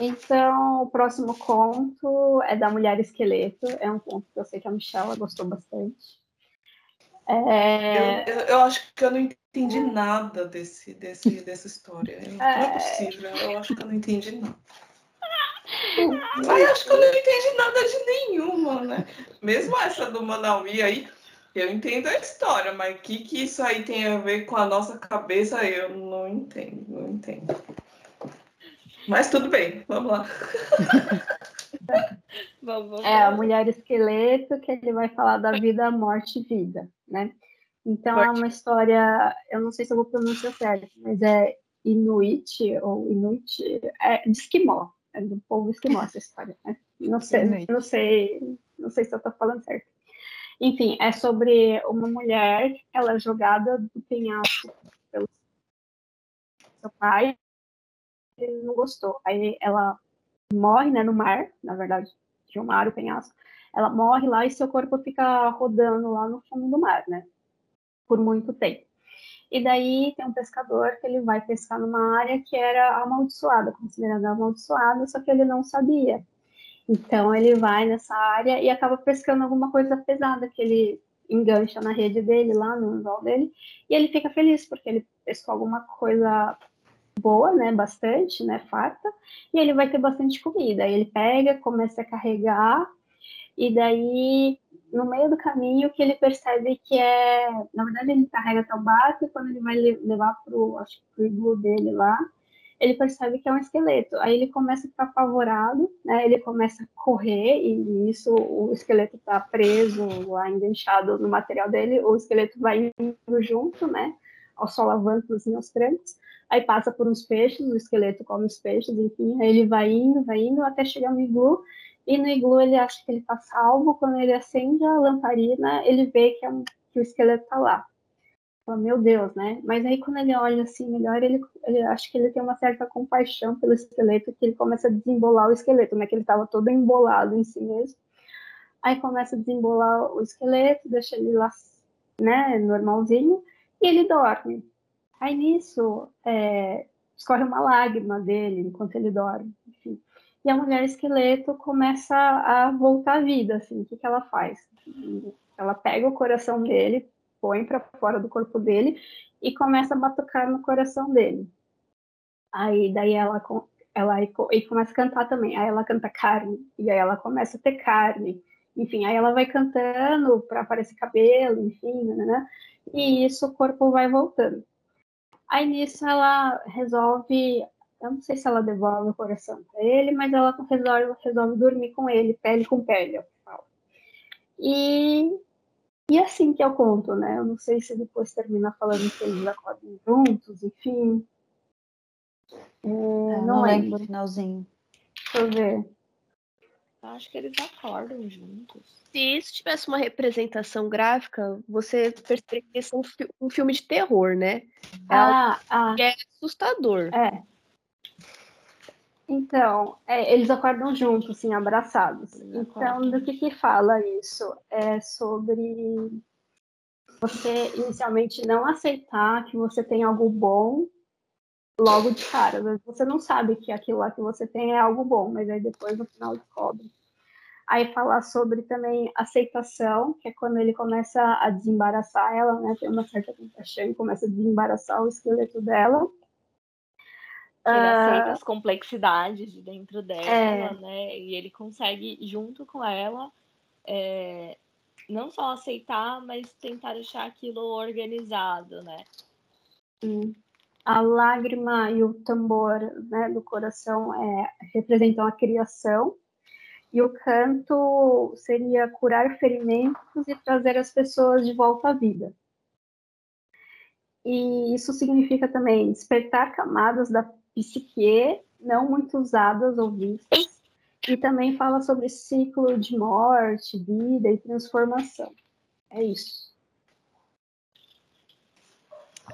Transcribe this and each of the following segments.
Então, o próximo conto é da Mulher Esqueleto. É um conto que eu sei que a Michelle gostou bastante. É... Eu, eu, eu, acho que eu não entendi nada desse, desse, dessa história. Não é... é possível. Eu acho que eu não entendi nada. Mas acho que eu não entendi nada de nenhuma, né? Mesmo essa do Manaui aí, eu entendo a história, mas o que, que isso aí tem a ver com a nossa cabeça, eu não entendo, não entendo. Mas tudo bem, vamos lá. vamos, vamos. É a mulher esqueleto que ele vai falar da vida, morte e vida, né? Então morte. é uma história, eu não sei se eu vou pronunciar certo, mas é Inuit ou Inuit, é de esquimó, é do povo esquimó essa história, né? Não sei, não sei, não sei se eu estou falando certo. Enfim, é sobre uma mulher, ela é jogada do penhasco pelo seu pai, ele não gostou. Aí ela morre, né, no mar, na verdade, tinha um mar, o penhasco. Ela morre lá e seu corpo fica rodando lá no fundo do mar, né, por muito tempo. E daí tem um pescador que ele vai pescar numa área que era amaldiçoada, considerada amaldiçoada, só que ele não sabia. Então ele vai nessa área e acaba pescando alguma coisa pesada que ele engancha na rede dele, lá no anzol dele, e ele fica feliz porque ele pescou alguma coisa boa, né, bastante, né, farta, e ele vai ter bastante comida. Aí ele pega, começa a carregar, e daí no meio do caminho que ele percebe que é, na verdade ele carrega até o barco e quando ele vai levar pro, acho que pro dele lá, ele percebe que é um esqueleto. Aí ele começa a ficar apavorado, né? Ele começa a correr e nisso o esqueleto está preso lá, enganchado no material dele. O esqueleto vai indo junto, né? Aos solavancos e aos trancos. Aí passa por uns peixes, o esqueleto come os peixes, enfim. Aí ele vai indo, vai indo até chegar no iglu. E no iglu ele acha que ele está salvo. Quando ele acende a lamparina, ele vê que, é um, que o esqueleto está lá fala, meu Deus, né? Mas aí quando ele olha assim melhor, ele, ele acha que ele tem uma certa compaixão pelo esqueleto, que ele começa a desembolar o esqueleto, né? Que ele estava todo embolado em si mesmo. Aí começa a desembolar o esqueleto, deixa ele lá, né, normalzinho, e ele dorme. Aí nisso, é, escorre uma lágrima dele enquanto ele dorme, enfim. E a mulher esqueleto começa a voltar à vida, assim, o que, que ela faz? Ela pega o coração dele, põe para fora do corpo dele e começa a batucar no coração dele. Aí daí ela ela e começa a cantar também. Aí ela canta carne e aí ela começa a ter carne. Enfim, aí ela vai cantando para aparecer cabelo, enfim, né, né? E isso o corpo vai voltando. Aí nisso ela resolve, eu não sei se ela devolve o coração para ele, mas ela resolve, resolve dormir com ele, pele com pele, é E e é assim que eu conto, né? Eu não sei se depois termina falando que eles acordam juntos, enfim. É, não, não lembro o finalzinho. Deixa eu ver. Acho que eles acordam juntos. Se isso tivesse uma representação gráfica, você perceberia que esse é um, fi um filme de terror, né? É ah, ah. é assustador. É. Então, é, eles acordam juntos, assim, abraçados. Então, do que que fala isso? É sobre você inicialmente não aceitar que você tem algo bom logo de cara. Você não sabe que aquilo lá que você tem é algo bom, mas aí depois no final descobre. Aí falar sobre também aceitação, que é quando ele começa a desembaraçar ela, né? Tem uma certa compaixão e começa a desembaraçar o esqueleto dela ele aceita as complexidades de dentro dela, é... né? E ele consegue, junto com ela, é, não só aceitar, mas tentar deixar aquilo organizado, né? A lágrima e o tambor né, do coração é, representam a criação, e o canto seria curar ferimentos e trazer as pessoas de volta à vida. E isso significa também despertar camadas da psique não muito usadas ou vistas, e também fala sobre ciclo de morte, vida e transformação. É isso.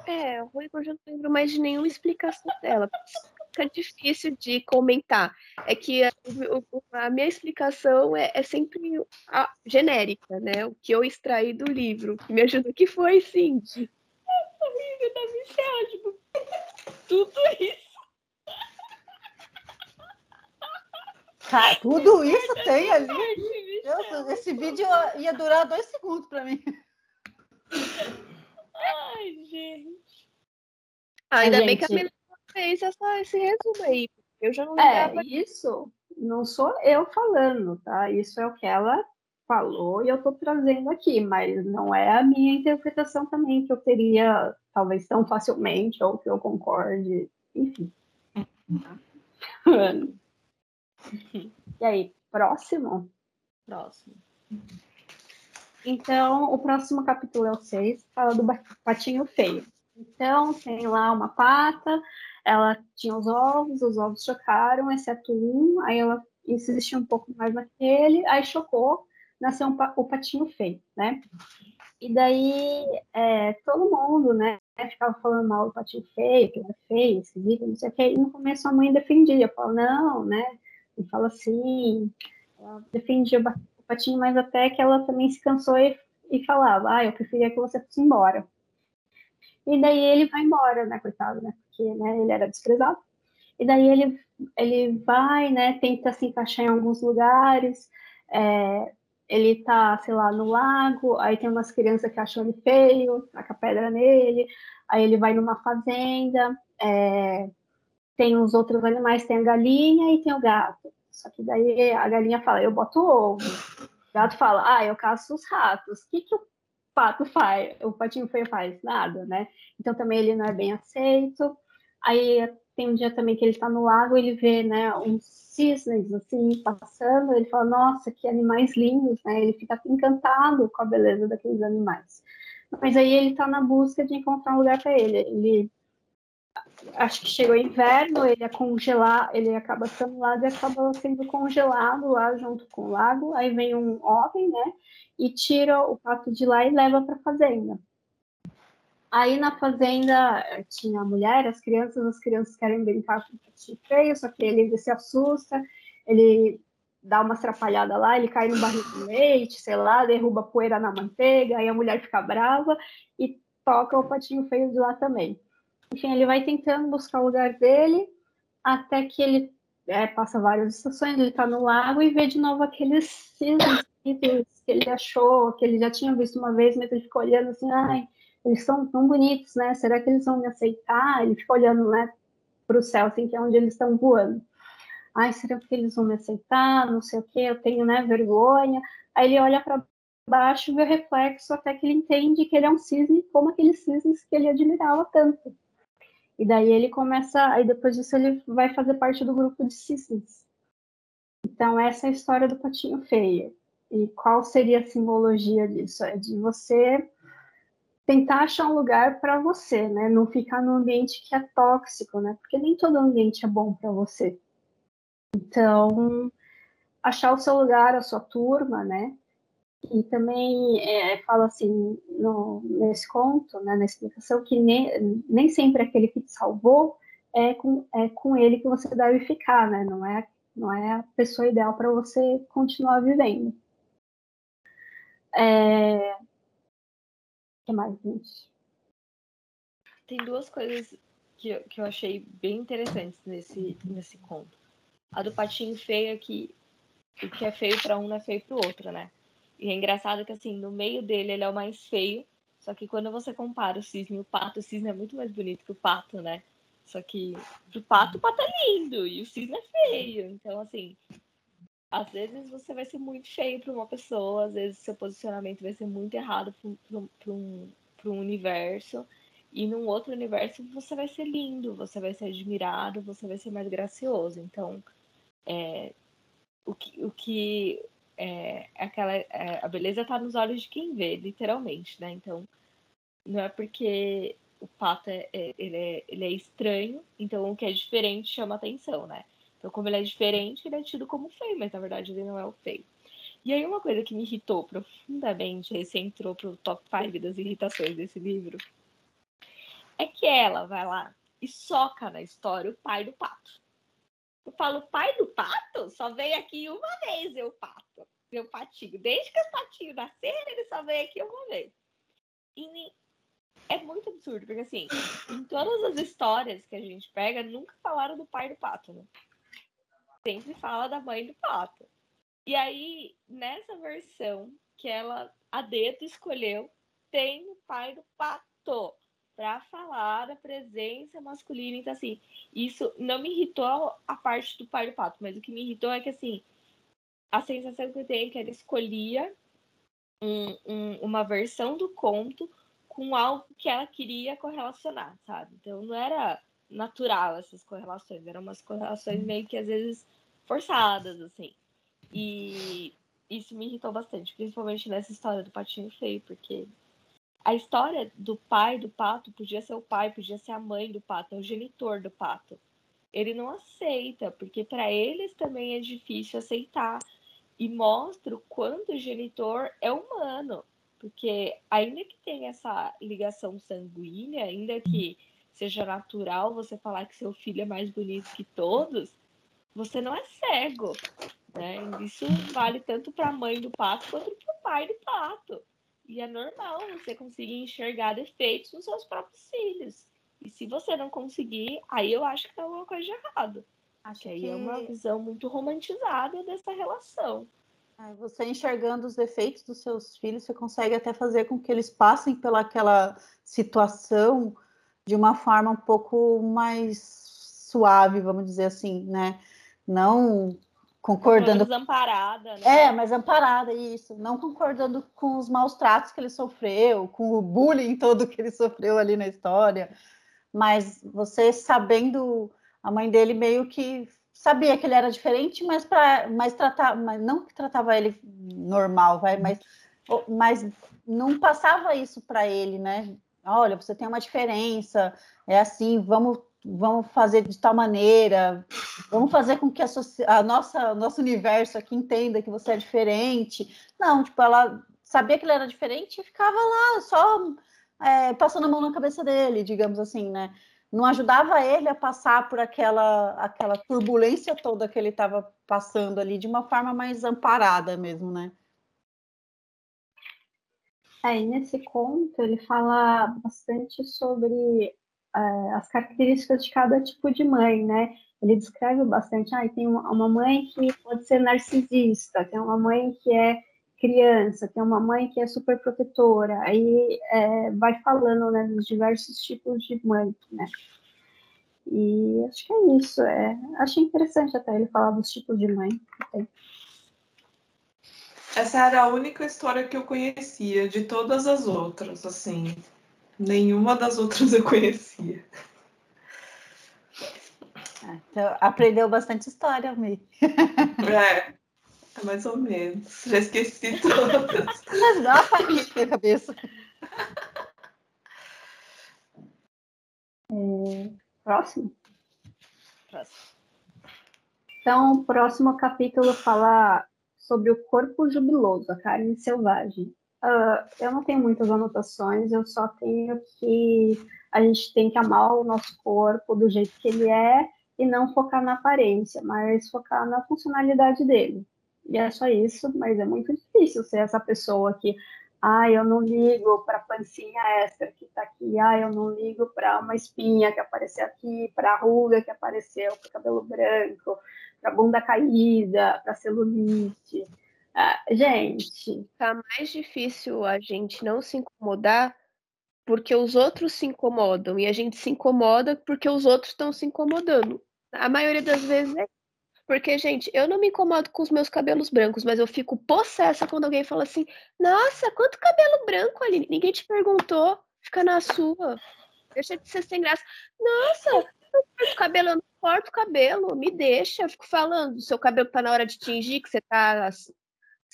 É, o Igor já não lembro mais de nenhuma explicação dela. Fica difícil de comentar. É que a, a minha explicação é, é sempre a, genérica, né? O que eu extraí do livro. Que me ajuda que foi, sim. Amiga da Michelle, tipo, tudo isso Cara, tudo isso tem ali. Deus, esse vídeo ia durar dois segundos para mim. Ai, gente. Ah, ainda gente... bem que a Melissa fez essa, esse resumo aí. Eu já não lembrava. É, isso não sou eu falando, tá? Isso é o que ela falou e eu estou trazendo aqui, mas não é a minha interpretação também que eu teria, talvez tão facilmente, ou que eu concorde, enfim. e aí, próximo? Próximo. Então, o próximo capítulo é o 6, fala do patinho feio. Então, tem lá uma pata, ela tinha os ovos, os ovos chocaram, exceto um, aí ela insistiu um pouco mais naquele, aí chocou, nasceu um, o patinho feio, né? E daí é, todo mundo, né, ficava falando mal do patinho feio, que era feio, esquisito, não sei o que, e no começo a mãe defendia, falava, não, né, e fala assim, ela defendia o patinho, mas até que ela também se cansou e, e falava, ah, eu preferia que você fosse embora. E daí ele vai embora, né, coitado, né, porque né, ele era desprezado. E daí ele, ele vai, né, tenta se encaixar em alguns lugares, é, ele tá, sei lá, no lago, aí tem umas crianças que acham ele feio, taca pedra nele, aí ele vai numa fazenda, é, tem os outros animais, tem a galinha e tem o gato. Só que daí a galinha fala, eu boto ovo. O gato fala, ah, eu caço os ratos. O que, que o pato faz? O patinho feio faz? Nada, né? Então também ele não é bem aceito. Aí tem um dia também que ele está no lago, ele vê, né, uns cisnes, assim, passando, ele fala, nossa, que animais lindos, né, ele fica encantado com a beleza daqueles animais. Mas aí ele está na busca de encontrar um lugar para ele, ele acho que chegou inverno, ele é congelar, ele acaba sendo lago e acaba sendo congelado lá junto com o lago, aí vem um homem, né, e tira o pato de lá e leva para fazenda. Aí na fazenda eh, tinha a mulher, as crianças, as crianças querem brincar com o patinho feio, só que ele se assusta, ele dá uma atrapalhada lá, ele cai no barril de leite, sei lá, derruba poeira na manteiga, aí a mulher fica brava e toca o patinho feio de lá também. Enfim, ele vai tentando buscar o lugar dele, até que ele é, passa várias estações, ele está no lago e vê de novo aqueles cisnes que ele achou, que ele já tinha visto uma vez, mas ele ficou olhando assim, ai, eles são tão bonitos, né? Será que eles vão me aceitar? Ele fica olhando, né, para o céu, assim, que é onde eles estão voando. Ai, será que eles vão me aceitar? Não sei o que, eu tenho, né, vergonha. Aí ele olha para baixo, vê o reflexo, até que ele entende que ele é um cisne, como aqueles cisnes que ele admirava tanto. E daí ele começa, aí depois disso ele vai fazer parte do grupo de cisnes. Então, essa é a história do patinho feio. E qual seria a simbologia disso? É de você tentar achar um lugar para você, né? Não ficar num ambiente que é tóxico, né? Porque nem todo ambiente é bom para você. Então, achar o seu lugar, a sua turma, né? E também é, fala assim no, nesse conto, né, na explicação, que nem, nem sempre aquele que te salvou é com, é com ele que você deve ficar, né? Não é, não é a pessoa ideal para você continuar vivendo. É, que mais, gente? Tem duas coisas que, eu, que eu achei bem interessantes nesse, nesse conto. A do patinho feio é que o que é feio para um não é feio para o outro, né? E é engraçado que, assim, no meio dele ele é o mais feio, só que quando você compara o cisne e o pato, o cisne é muito mais bonito que o pato, né? Só que pro pato, o pato é lindo e o cisne é feio. Então, assim, às vezes você vai ser muito feio para uma pessoa, às vezes seu posicionamento vai ser muito errado para um, um universo, e num outro universo você vai ser lindo, você vai ser admirado, você vai ser mais gracioso. Então, é, o que, o que é, aquela, é, a beleza está nos olhos de quem vê, literalmente, né? Então, não é porque o pato é, é, ele é, ele é estranho, então o que é diferente chama atenção, né? Então, como ele é diferente, ele é tido como feio, mas na verdade ele não é o feio. E aí, uma coisa que me irritou profundamente, esse entrou pro top 5 das irritações desse livro, é que ela vai lá e soca na história o pai do pato. Falo, pai do pato? Só veio aqui uma vez, eu pato, meu patinho. Desde que os patinhos nasceram, ele só veio aqui uma vez. E é muito absurdo, porque assim, em todas as histórias que a gente pega, nunca falaram do pai do pato, né? sempre fala da mãe do pato. E aí, nessa versão que ela, a dedo, escolheu, tem o pai do pato para falar da presença masculina. Então, assim, isso não me irritou a parte do pai do pato, mas o que me irritou é que, assim, a sensação que eu tenho é que ela escolhia um, um, uma versão do conto com algo que ela queria correlacionar, sabe? Então, não era natural essas correlações, eram umas correlações meio que às vezes forçadas, assim. E isso me irritou bastante, principalmente nessa história do patinho feio, porque a história do pai do pato podia ser o pai, podia ser a mãe do pato, é o genitor do pato. Ele não aceita, porque para eles também é difícil aceitar. E mostra o quanto o genitor é humano. Porque ainda que tenha essa ligação sanguínea, ainda que seja natural você falar que seu filho é mais bonito que todos, você não é cego. Né? Isso vale tanto para a mãe do pato quanto para o pai do pato. E é normal você conseguir enxergar defeitos nos seus próprios filhos. E se você não conseguir, aí eu acho que tem alguma coisa de errado. Acho que aí que... é uma visão muito romantizada dessa relação. Você enxergando os defeitos dos seus filhos, você consegue até fazer com que eles passem pelaquela situação de uma forma um pouco mais suave, vamos dizer assim, né? Não concordando. Mais amparada, né? É, mais amparada, isso. Não concordando com os maus tratos que ele sofreu, com o bullying todo que ele sofreu ali na história. Mas você sabendo, a mãe dele meio que sabia que ele era diferente, mas para mas tratar, mas não que tratava ele normal, vai, mas mas não passava isso para ele, né? olha, você tem uma diferença, é assim, vamos, vamos fazer de tal maneira, vamos fazer com que a, a nossa nosso universo aqui entenda que você é diferente. Não, tipo, ela sabia que ele era diferente e ficava lá só é, passando a mão na cabeça dele, digamos assim, né? Não ajudava ele a passar por aquela, aquela turbulência toda que ele estava passando ali de uma forma mais amparada mesmo, né? Aí é, nesse conto ele fala bastante sobre uh, as características de cada tipo de mãe, né? Ele descreve bastante, ah, tem uma, mãe que pode ser narcisista, tem uma mãe que é criança, tem uma mãe que é super protetora, aí é, vai falando né, dos diversos tipos de mãe, né? E acho que é isso. É, achei interessante até ele falar dos tipos de mãe. Essa era a única história que eu conhecia, de todas as outras, assim. Nenhuma das outras eu conhecia. Ah, então, aprendeu bastante história, Mi. É, mais ou menos. Já esqueci todas. Mas dá uma na cabeça. É, próximo? Próximo. Então, o próximo capítulo fala sobre o corpo jubiloso, a carne selvagem. Uh, eu não tenho muitas anotações, eu só tenho que a gente tem que amar o nosso corpo do jeito que ele é e não focar na aparência, mas focar na funcionalidade dele. E é só isso, mas é muito difícil ser essa pessoa que, ah, eu não ligo para a pancinha extra que está aqui, ah, eu não ligo para uma espinha que apareceu aqui, para a ruga que apareceu, para cabelo branco, para bunda caída, para celulite. Ah, gente. Tá mais difícil a gente não se incomodar porque os outros se incomodam e a gente se incomoda porque os outros estão se incomodando. A maioria das vezes é porque, gente, eu não me incomodo com os meus cabelos brancos, mas eu fico possessa quando alguém fala assim: Nossa, quanto cabelo branco ali? Ninguém te perguntou, fica na sua. Deixa de ser sem graça. Nossa, corto cabelo, eu não corto o cabelo, me deixa. Eu fico falando: seu cabelo tá na hora de tingir, que você tá.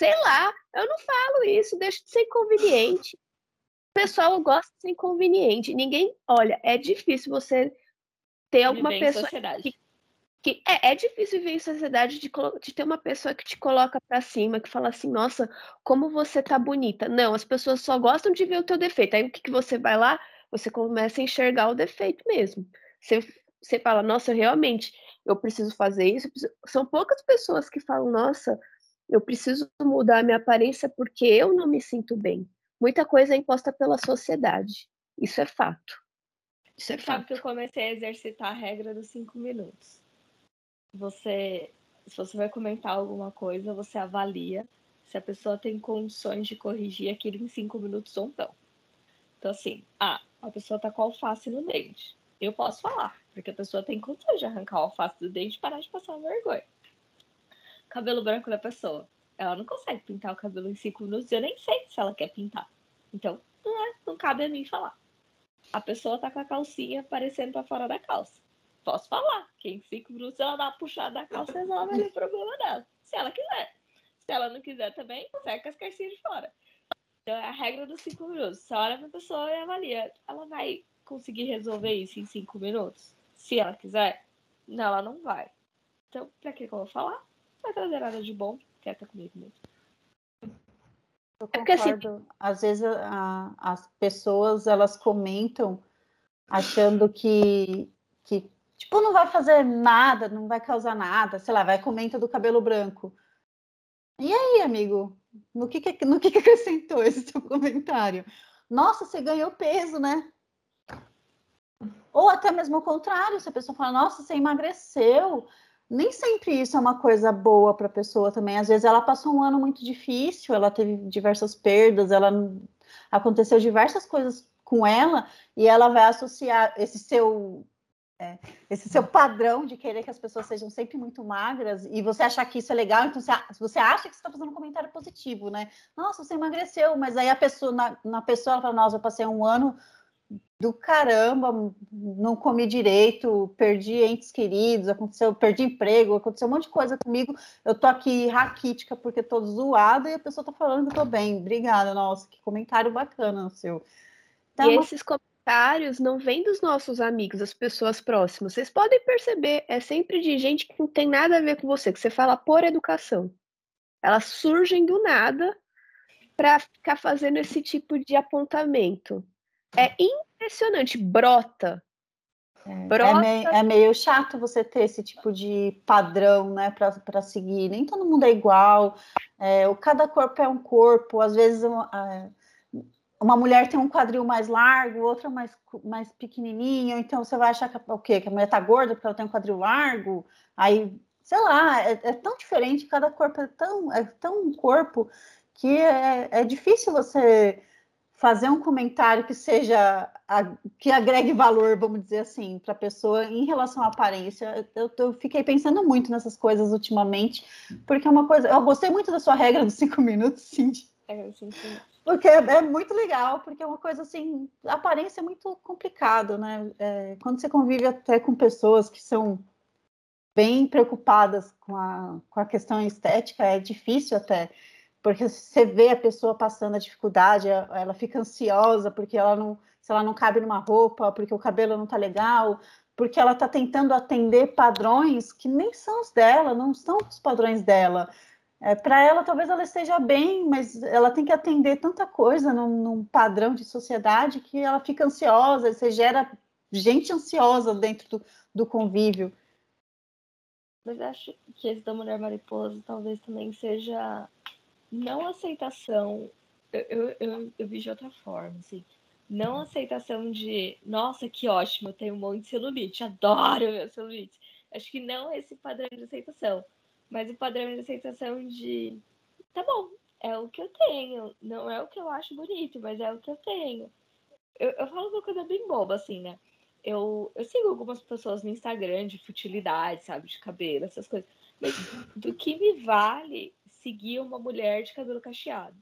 Sei lá, eu não falo isso, deixa de ser inconveniente. O pessoal gosta de ser inconveniente. Ninguém, olha, é difícil você ter alguma pessoa que que é, é difícil viver em sociedade de, de ter uma pessoa que te coloca para cima, que fala assim, nossa, como você tá bonita. Não, as pessoas só gostam de ver o teu defeito. Aí o que, que você vai lá? Você começa a enxergar o defeito mesmo. Você, você fala, nossa, realmente, eu preciso fazer isso. São poucas pessoas que falam, nossa, eu preciso mudar a minha aparência porque eu não me sinto bem. Muita coisa é imposta pela sociedade. Isso é fato. Isso é fato. Que eu comecei a exercitar a regra dos cinco minutos você se você vai comentar alguma coisa, você avalia se a pessoa tem condições de corrigir aquilo em cinco minutos ou não. Então, assim, ah, a pessoa tá com alface no dente. Eu posso falar, porque a pessoa tem condições de arrancar o alface do dente e parar de passar vergonha. Cabelo branco da pessoa. Ela não consegue pintar o cabelo em cinco minutos eu nem sei se ela quer pintar. Então, não, é, não cabe a mim falar. A pessoa tá com a calcinha aparecendo para fora da calça. Posso falar, que em cinco minutos ela dá uma puxada da calça e resolve o problema dela. Se ela quiser. Se ela não quiser também, seca as calcinhas de fora. Então, é a regra dos cinco minutos. Você olha pra pessoa e avalia. Ela vai conseguir resolver isso em cinco minutos? Se ela quiser? Não, ela não vai. Então, pra que eu vou falar? Vai trazer nada de bom. Quieta comigo mesmo. Eu concordo. Assim... Às vezes a, as pessoas elas comentam achando que, que tipo não vai fazer nada, não vai causar nada, sei lá, vai comenta do cabelo branco. E aí, amigo? No que, que, no que, que acrescentou esse seu comentário? Nossa, você ganhou peso, né? Ou até mesmo o contrário, se a pessoa fala, nossa, você emagreceu. Nem sempre isso é uma coisa boa para a pessoa também. Às vezes ela passou um ano muito difícil, ela teve diversas perdas, ela aconteceu diversas coisas com ela e ela vai associar esse seu é, esse seu padrão de querer que as pessoas sejam sempre muito magras e você achar que isso é legal, então você, você acha que você está fazendo um comentário positivo, né? Nossa, você emagreceu, mas aí a pessoa, na, na pessoa, ela fala, nossa, eu passei um ano do caramba, não comi direito, perdi entes queridos, aconteceu, perdi emprego, aconteceu um monte de coisa comigo, eu tô aqui raquítica porque tô zoada e a pessoa tá falando que eu tô bem. Obrigada, nossa, que comentário bacana o seu. Então, e esses comentários comentários não vêm dos nossos amigos, das pessoas próximas. Vocês podem perceber, é sempre de gente que não tem nada a ver com você, que você fala por educação. Elas surgem do nada para ficar fazendo esse tipo de apontamento. É impressionante, brota. É, brota. É, meio, é meio chato você ter esse tipo de padrão, né, para seguir. Nem todo mundo é igual. É, cada corpo é um corpo. Às vezes, é, uma mulher tem um quadril mais largo, outra mais, mais pequenininho, então você vai achar que, o quê? que a mulher tá gorda porque ela tem um quadril largo, aí, sei lá, é, é tão diferente, cada corpo é tão, é tão um corpo que é, é difícil você fazer um comentário que seja, a, que agregue valor, vamos dizer assim, para a pessoa em relação à aparência. Eu, eu, fiquei pensando muito nessas coisas ultimamente, porque é uma coisa, eu gostei muito da sua regra dos cinco minutos, Cindy. É. Porque é, é, muito legal, porque é uma coisa assim, a aparência é muito complicado, né? É, quando você convive até com pessoas que são bem preocupadas com a, com a questão estética, é difícil até, porque você vê a pessoa passando a dificuldade, ela fica ansiosa porque ela não, se ela não cabe numa roupa, porque o cabelo não tá legal, porque ela tá tentando atender padrões que nem são os dela, não são os padrões dela. É, para ela, talvez ela esteja bem, mas ela tem que atender tanta coisa num, num, padrão de sociedade que ela fica ansiosa, você gera gente ansiosa dentro do, do convívio. Mas acho que esse da mulher mariposa talvez também seja não aceitação. Eu, eu, eu, eu vi de outra forma, assim. Não aceitação de, nossa, que ótimo, eu tenho um monte de celulite, adoro meu celulite. Acho que não esse padrão de aceitação mas o padrão de aceitação de tá bom, é o que eu tenho, não é o que eu acho bonito, mas é o que eu tenho. Eu, eu falo uma coisa bem boba, assim, né? Eu, eu sigo algumas pessoas no Instagram de futilidade, sabe, de cabelo, essas coisas. Mas do que me vale seguir uma mulher de cabelo cacheado?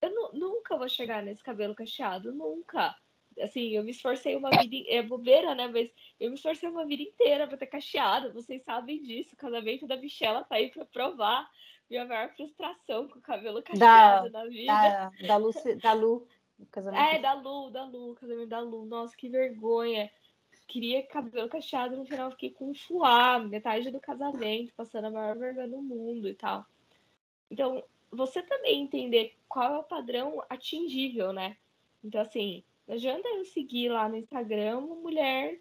Eu nunca vou chegar nesse cabelo cacheado, nunca assim, eu me esforcei uma vida. É bobeira, né? Mas eu me esforcei uma vida inteira pra ter cacheado. Vocês sabem disso. O casamento da Michelle tá aí pra provar minha maior frustração com o cabelo cacheado da, na vida. Da, da, Lu, da Lu. casamento. É, da Lu, da Lu, casamento da Lu. Nossa, que vergonha. Queria cabelo cacheado, no final fiquei com fuá, metade do casamento, passando a maior vergonha do mundo e tal. Então, você também entender qual é o padrão atingível, né? Então, assim, não adianta eu seguir lá no Instagram uma mulher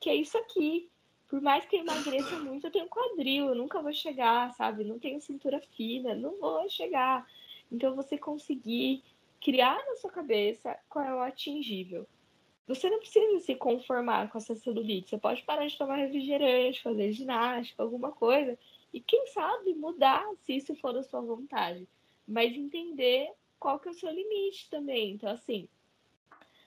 que é isso aqui. Por mais que eu emagreça muito, eu tenho quadril, eu nunca vou chegar, sabe? Não tenho cintura fina, não vou chegar. Então você conseguir criar na sua cabeça qual é o atingível. Você não precisa se conformar com essa celulite. Você pode parar de tomar refrigerante, fazer ginástica, alguma coisa. E quem sabe mudar se isso for da sua vontade. Mas entender qual que é o seu limite também. Então, assim,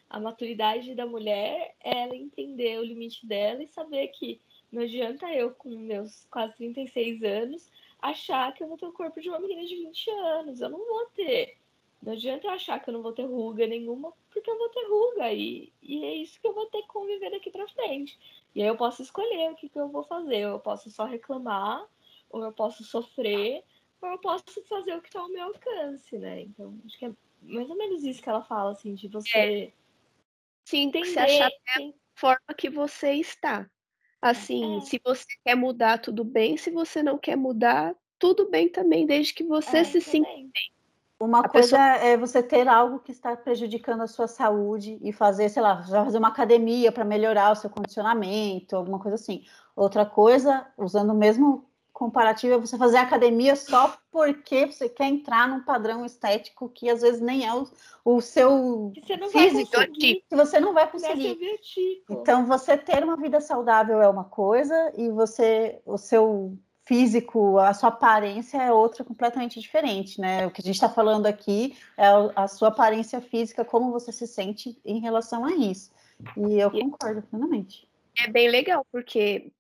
a maturidade da mulher é ela entender o limite dela e saber que não adianta eu, com meus quase 36 anos, achar que eu vou ter o corpo de uma menina de 20 anos. Eu não vou ter. Não adianta eu achar que eu não vou ter ruga nenhuma, porque eu vou ter ruga. E, e é isso que eu vou ter que conviver daqui pra frente. E aí eu posso escolher o que, que eu vou fazer. Eu posso só reclamar, ou eu posso sofrer, ou eu posso fazer o que está ao meu alcance, né? Então, acho que é mais ou menos isso que ela fala, assim, de você. É. Sim, entender, se achar a forma que você está. Assim, é. se você quer mudar, tudo bem. Se você não quer mudar, tudo bem também, desde que você é, se sinta bem. Uma a coisa pessoa... é você ter algo que está prejudicando a sua saúde e fazer, sei lá, fazer uma academia para melhorar o seu condicionamento, alguma coisa assim. Outra coisa, usando o mesmo comparativo, é você fazer academia só porque você quer entrar num padrão estético que às vezes nem é o, o seu físico, que você não vai conseguir. Então, você ter uma vida saudável é uma coisa e você, o seu físico, a sua aparência é outra completamente diferente, né? O que a gente está falando aqui é a sua aparência física, como você se sente em relação a isso. E eu concordo plenamente. É bem legal, porque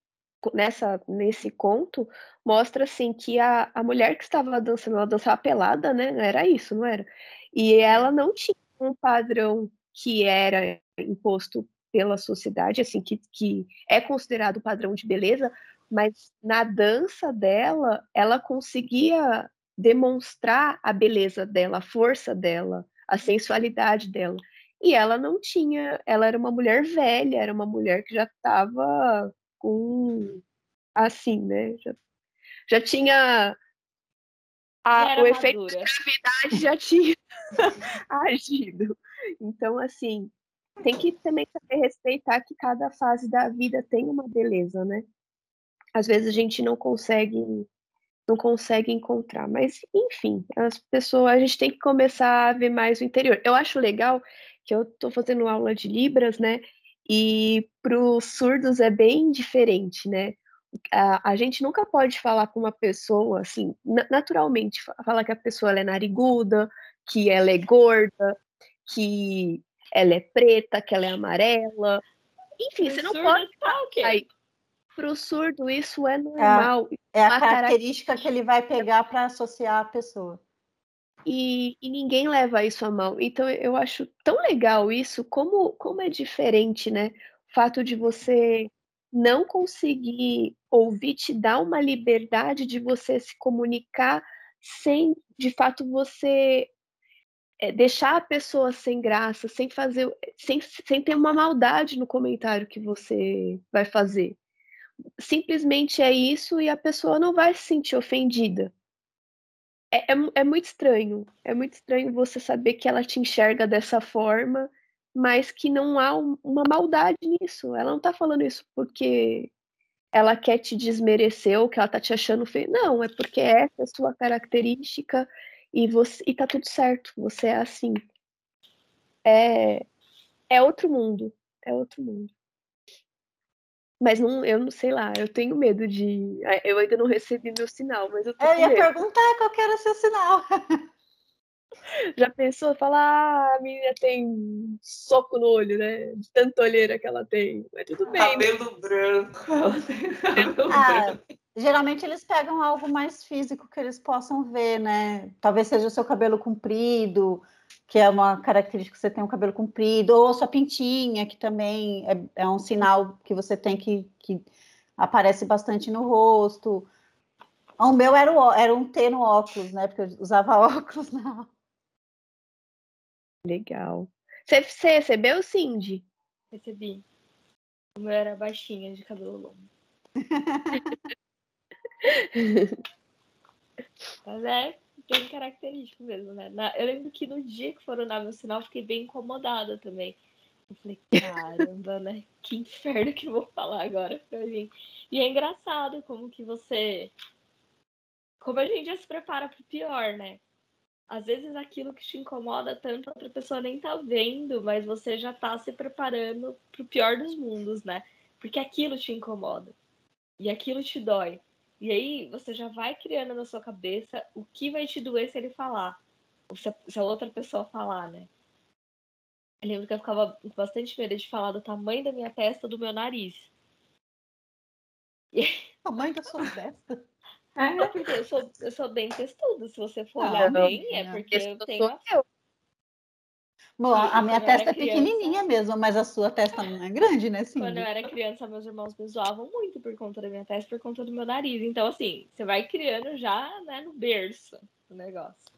nessa, nesse conto mostra assim que a, a mulher que estava dançando, ela dançava pelada, né? Era isso, não era? E ela não tinha um padrão que era imposto pela sociedade, assim, que, que é considerado padrão de beleza, mas na dança dela, ela conseguia demonstrar a beleza dela, a força dela, a sensualidade dela. E ela não tinha, ela era uma mulher velha, era uma mulher que já estava com assim, né? Já, já tinha a, o efeito da gravidade já tinha agido. Então, assim, tem que também saber respeitar que cada fase da vida tem uma beleza, né? Às vezes a gente não consegue não consegue encontrar. Mas, enfim, as pessoas, a gente tem que começar a ver mais o interior. Eu acho legal que eu estou fazendo aula de Libras, né? E para os surdos é bem diferente, né? A, a, gente nunca pode falar com uma pessoa assim, naturalmente, falar que a pessoa é nariguda, que ela é gorda, que ela é preta, que ela é amarela. Enfim, você não pode. Tá, okay para o surdo isso é normal. É, é a característica que ele vai pegar para associar a pessoa. E, e, ninguém leva isso a mal. Então eu acho tão legal isso, como, como é diferente, né? O fato de você não conseguir ouvir te dá uma liberdade de você se comunicar sem, de fato, você é, deixar a pessoa sem graça, sem fazer, sem, sem ter uma maldade no comentário que você vai fazer simplesmente é isso e a pessoa não vai se sentir ofendida. É, é, é, muito estranho. É muito estranho você saber que ela te enxerga dessa forma, mas que não há um, uma maldade nisso. Ela não tá falando isso porque ela quer te desmerecer ou que ela tá te achando feio. Não, é porque essa é a sua característica e, você, e tá tudo certo. Você é assim. É, é outro mundo. É outro mundo. Mas não, eu não sei lá, eu tenho medo de. Eu ainda não recebi meu sinal, mas eu tô. Eu ia medo. perguntar qual que era o seu sinal. Já pensou falar, ah, a menina tem soco no olho, né? De tanta olheira que ela tem. Mas tudo bem. Né? Cabelo né? branco. Ela tem cabelo ah, branco. Geralmente eles pegam algo mais físico que eles possam ver, né? Talvez seja o seu cabelo comprido, que é uma característica que você tem um cabelo comprido, ou a sua pintinha, que também é, é um sinal que você tem que, que aparece bastante no rosto. O meu era, o, era um T no óculos, né? Porque eu usava óculos não. Legal. Você, você recebeu, Cindy? Recebi. O meu era baixinha, de cabelo longo. Mas é bem característico mesmo, né? Na, eu lembro que no dia que foram dar meu sinal, eu fiquei bem incomodada também. Eu falei, caramba, né? Que inferno que eu vou falar agora pra mim. E é engraçado como que você. Como a gente já se prepara pro pior, né? às vezes aquilo que te incomoda tanto, a outra pessoa nem tá vendo, mas você já tá se preparando pro pior dos mundos, né? Porque aquilo te incomoda. E aquilo te dói. E aí você já vai criando na sua cabeça o que vai te doer se ele falar. Ou se a, se a outra pessoa falar, né? Eu lembro que eu ficava com bastante medo de falar do tamanho da minha testa do meu nariz. E... Tamanho da sua testa? É, porque eu sou, eu sou bem testuda. Se você for olhar bem, é porque eu tenho. Eu. Bom, a minha testa é pequenininha mesmo, mas a sua testa não é grande, né, sim? Quando eu era criança, meus irmãos me zoavam muito por conta da minha testa, por conta do meu nariz. Então, assim, você vai criando já, né, no berço o negócio.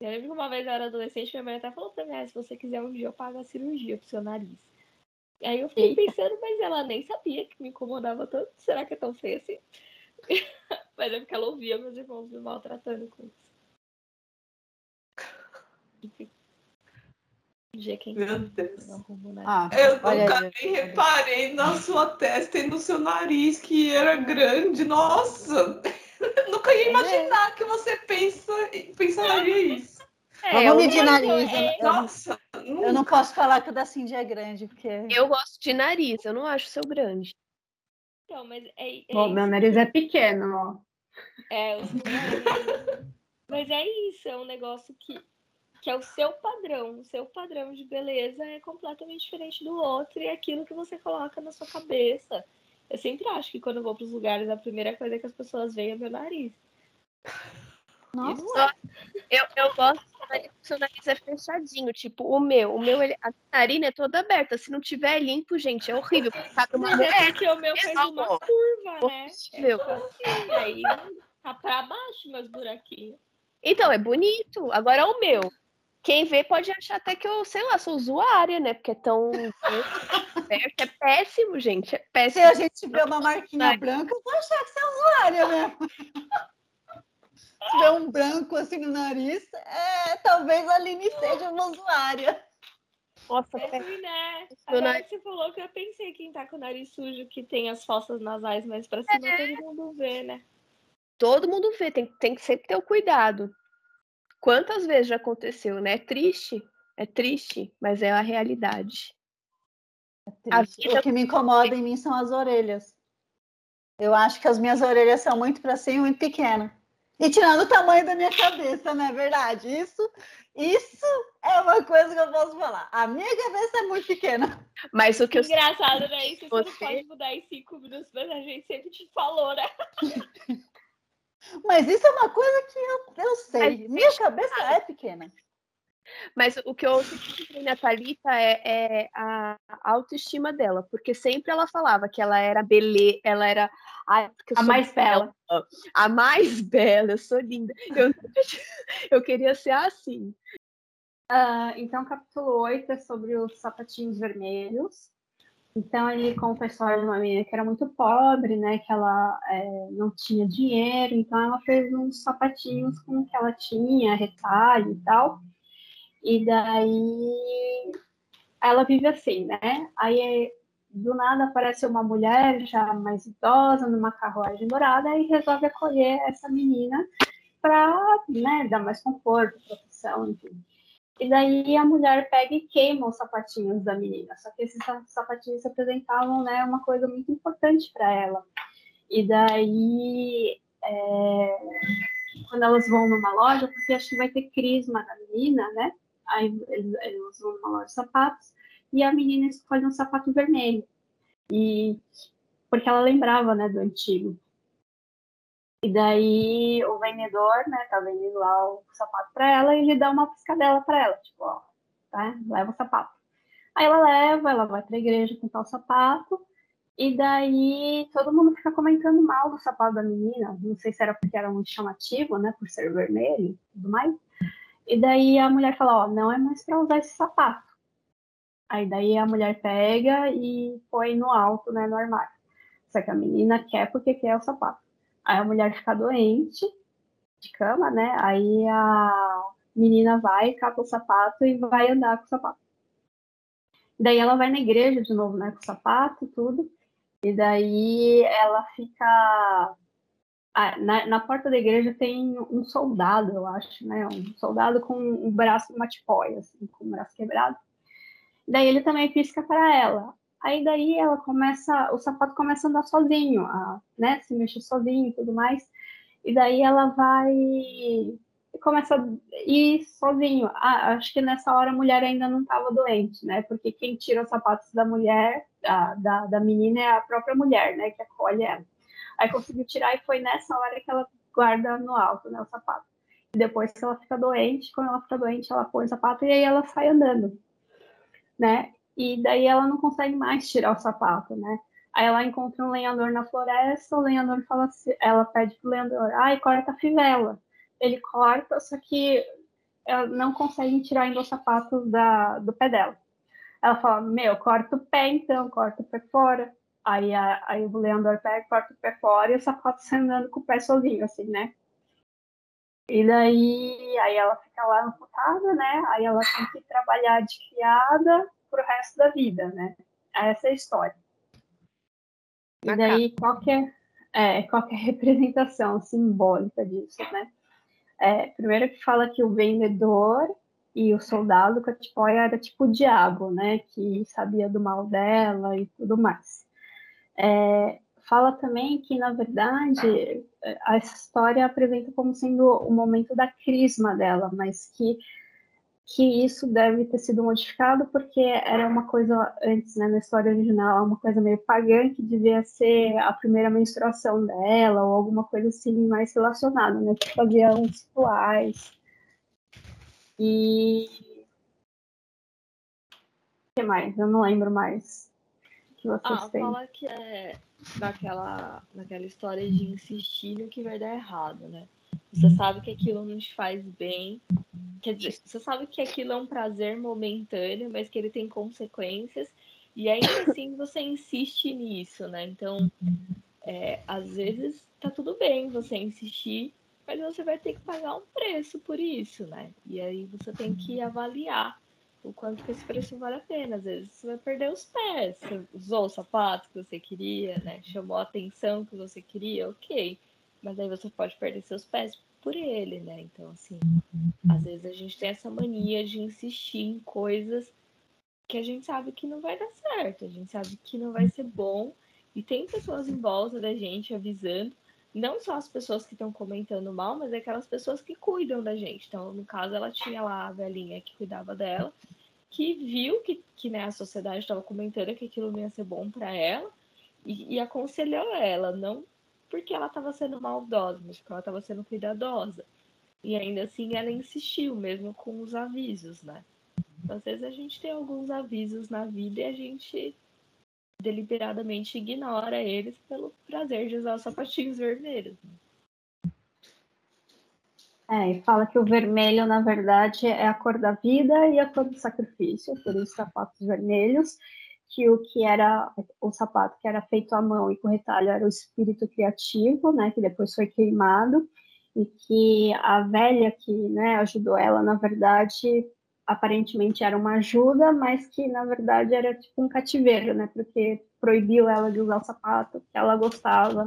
Eu lembro que uma vez eu era adolescente, minha mãe até falou pra mim, ah, se você quiser um dia eu pago a cirurgia pro seu nariz. Aí eu fiquei Eita. pensando, mas ela nem sabia que me incomodava tanto. Será que é tão feio assim? Mas é porque ela ouvia meus irmãos me maltratando com isso. Meu Deus. Ah, eu nunca nem reparei na sua testa e no seu nariz que era grande. Nossa! nunca ia é. imaginar é. que você pensa, pensaria isso. É, Vamos medir nariz. É... Nossa, eu não posso falar que o da Cindy é grande, porque. Eu gosto de nariz, eu não acho o seu grande. Então, mas é, é Bom, meu nariz é pequeno, ó. É, o seu mas é isso, é um negócio que, que é o seu padrão. O seu padrão de beleza é completamente diferente do outro e é aquilo que você coloca na sua cabeça. Eu sempre acho que quando eu vou para os lugares, a primeira coisa que as pessoas veem é meu nariz. Nossa. Eu, eu gosto que seu nariz é fechadinho, tipo o meu. O meu, ele, a narina é toda aberta. Se não tiver limpo, gente, é horrível. Tá uma... É porque o meu faz uma curva, né? Meu. É assim, aí tá pra baixo meus buraquinhos. Então, é bonito. Agora o meu. Quem vê pode achar até que eu, sei lá, sou usuária, né? Porque é tão é péssimo, gente. É péssimo. Se a gente vê uma marquinha branca, eu vou achar que você é usuária mesmo tiver um branco assim no nariz, é, talvez a Aline seja uma usuária. Nossa, é, né? Agora você falou que eu pensei quem tá com o nariz sujo, que tem as fossas nasais mais pra cima, é. todo mundo vê, né? Todo mundo vê, tem, tem que sempre ter o cuidado. Quantas vezes já aconteceu, né? É triste, é triste, mas é a realidade. É vida... O que me incomoda em mim são as orelhas. Eu acho que as minhas orelhas são muito para cima e muito pequenas. E tirando o tamanho da minha cabeça, não é verdade? Isso, isso é uma coisa que eu posso falar. A minha cabeça é muito pequena. Mas o que eu... Engraçado, né? Isso você... não pode mudar em cinco minutos, mas a gente sempre te falou, né? Mas isso é uma coisa que eu, eu sei. Minha cabeça é pequena. Mas o que eu sempre na Thalita é, é, a autoestima dela, porque sempre ela falava que ela era beleza, ela era a, a mais bela. bela. A mais bela, eu sou linda. Eu, eu queria ser assim. Uh, então, capítulo 8 é sobre os sapatinhos vermelhos. Então, ele conta a história de uma menina que era muito pobre, né? Que ela é, não tinha dinheiro, então ela fez uns sapatinhos com o que ela tinha, retalho e tal. E daí ela vive assim, né? Aí do nada aparece uma mulher já mais idosa numa carruagem dourada e resolve acolher essa menina para né, dar mais conforto, proteção, enfim. E daí a mulher pega e queima os sapatinhos da menina. Só que esses sapatinhos representavam né, uma coisa muito importante para ela. E daí, é, quando elas vão numa loja, porque acho que vai ter crisma da menina, né? aí eles, vão numa loja de sapatos, e a menina escolhe um sapato vermelho. E porque ela lembrava, né, do antigo. E daí o vendedor, né, tá vendendo lá o sapato para ela e ele dá uma piscadela para ela, tipo, ó, tá? Leva o sapato. Aí ela leva, ela vai pra igreja com tal sapato, e daí todo mundo fica comentando mal do sapato da menina. Não sei se era porque era muito chamativo, né, por ser vermelho e tudo mais. E daí a mulher fala, ó, não é mais para usar esse sapato. Aí daí a mulher pega e põe no alto, né, no armário. Só que a menina quer porque quer o sapato. Aí a mulher fica doente de cama, né? Aí a menina vai, cata o sapato e vai andar com o sapato. Daí ela vai na igreja de novo, né, com o sapato e tudo. E daí ela fica ah, na, na, porta da igreja tem um soldado, eu acho, né? Um soldado com um braço, uma tipóia, assim, com o braço quebrado. Daí ele também pisca para ela. Aí daí ela começa, o sapato começa a andar sozinho, a, né? Se mexer sozinho e tudo mais. E daí ela vai começa a ir sozinho. Ah, acho que nessa hora a mulher ainda não estava doente, né? Porque quem tira os sapatos da mulher, da, da, da menina, é a própria mulher, né? Que acolhe ela. Aí conseguiu tirar e foi nessa hora que ela guarda no alto, né, o sapato. E depois que ela fica doente, quando ela fica doente, ela põe o sapato e aí ela sai andando, né? E daí ela não consegue mais tirar o sapato, né? Aí ela encontra um lenhador na floresta, o lenhador fala assim, ela pede pro lenhador, ai, corta a fivela. Ele corta, só que ela não consegue tirar ainda o sapato da, do pé dela. Ela fala, meu, corta o pé então, corta o pé fora. Aí, a, aí o Leandro pega, corta o pé fora e o sapato sai andando com o pé sozinho, assim, né? E daí aí ela fica lá amputada, né? Aí ela tem que trabalhar de criada pro resto da vida, né? Essa é a história. E daí qualquer, é, qualquer representação simbólica disso, né? É, primeiro que fala que o vendedor e o soldado Catipóia era tipo o diabo, né? Que sabia do mal dela e tudo mais. É, fala também que, na verdade, a história apresenta como sendo o momento da crisma dela, mas que, que isso deve ter sido modificado porque era uma coisa, antes, né, na história original, uma coisa meio pagã, que devia ser a primeira menstruação dela, ou alguma coisa assim mais relacionada, né, que fazia uns rituais. E. O que mais? Eu não lembro mais que vocês ah, têm? fala que é naquela, naquela história de insistir no que vai dar errado, né? Você sabe que aquilo não te faz bem. Quer dizer, você sabe que aquilo é um prazer momentâneo, mas que ele tem consequências. E ainda assim você insiste nisso, né? Então, é, às vezes tá tudo bem você insistir, mas você vai ter que pagar um preço por isso, né? E aí você tem que avaliar o quanto que esse preço vale a pena. Às vezes você vai perder os pés, você usou o sapato que você queria, né? Chamou a atenção que você queria, ok. Mas aí você pode perder seus pés por ele, né? Então, assim, às vezes a gente tem essa mania de insistir em coisas que a gente sabe que não vai dar certo, a gente sabe que não vai ser bom. E tem pessoas em volta da gente avisando, não só as pessoas que estão comentando mal, mas aquelas pessoas que cuidam da gente. Então, no caso, ela tinha lá a velhinha que cuidava dela, que viu que, que né, a sociedade estava comentando que aquilo não ia ser bom para ela e, e, aconselhou ela, não porque ela estava sendo maldosa, mas porque ela estava sendo cuidadosa. E ainda assim ela insistiu, mesmo com os avisos, né? Às vezes a gente tem alguns avisos na vida e a gente deliberadamente ignora eles pelo prazer de usar os sapatinhos vermelhos. É, e fala que o vermelho, na verdade, é a cor da vida e a cor do sacrifício, por isso sapatos vermelhos, que o que era o sapato que era feito à mão e com retalho era o espírito criativo, né, que depois foi queimado, e que a velha que né, ajudou ela, na verdade, aparentemente era uma ajuda, mas que na verdade era tipo um cativeiro, né? Porque proibiu ela de usar o sapato que ela gostava.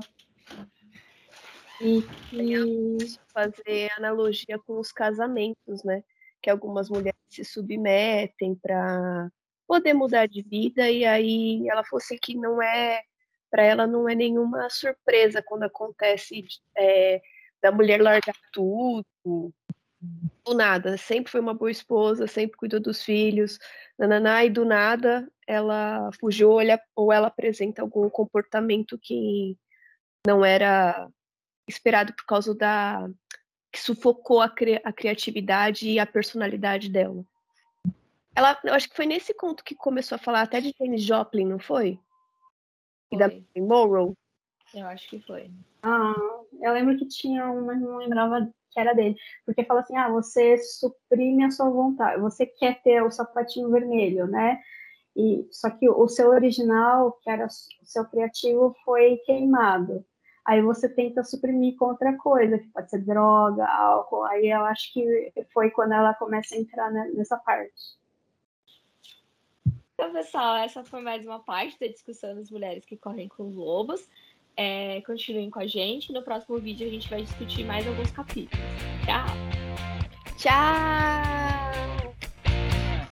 E que fazer analogia com os casamentos, né? Que algumas mulheres se submetem para poder mudar de vida e aí ela fosse que não é para ela não é nenhuma surpresa quando acontece é, da mulher largar tudo do nada, sempre foi uma boa esposa, sempre cuidou dos filhos, nananá, e do nada ela fugiu ou ela apresenta algum comportamento que não era esperado por causa da que sufocou a, cri a criatividade e a personalidade dela. Ela, eu acho que foi nesse conto que começou a falar até de James Joplin, não foi? foi. E da Monroe. Eu acho que foi. Ah, eu lembro que tinha uma, mas não lembrava que era dele. Porque fala assim, ah, você suprime a sua vontade, você quer ter o sapatinho vermelho, né? E, só que o seu original, que era o seu criativo, foi queimado. Aí você tenta suprimir com outra coisa, que pode ser droga, álcool. Aí eu acho que foi quando ela começa a entrar nessa parte. Então, pessoal, essa foi mais uma parte da discussão das mulheres que correm com os lobos. É, continuem com a gente. No próximo vídeo a gente vai discutir mais alguns capítulos. Tchau! Tchau!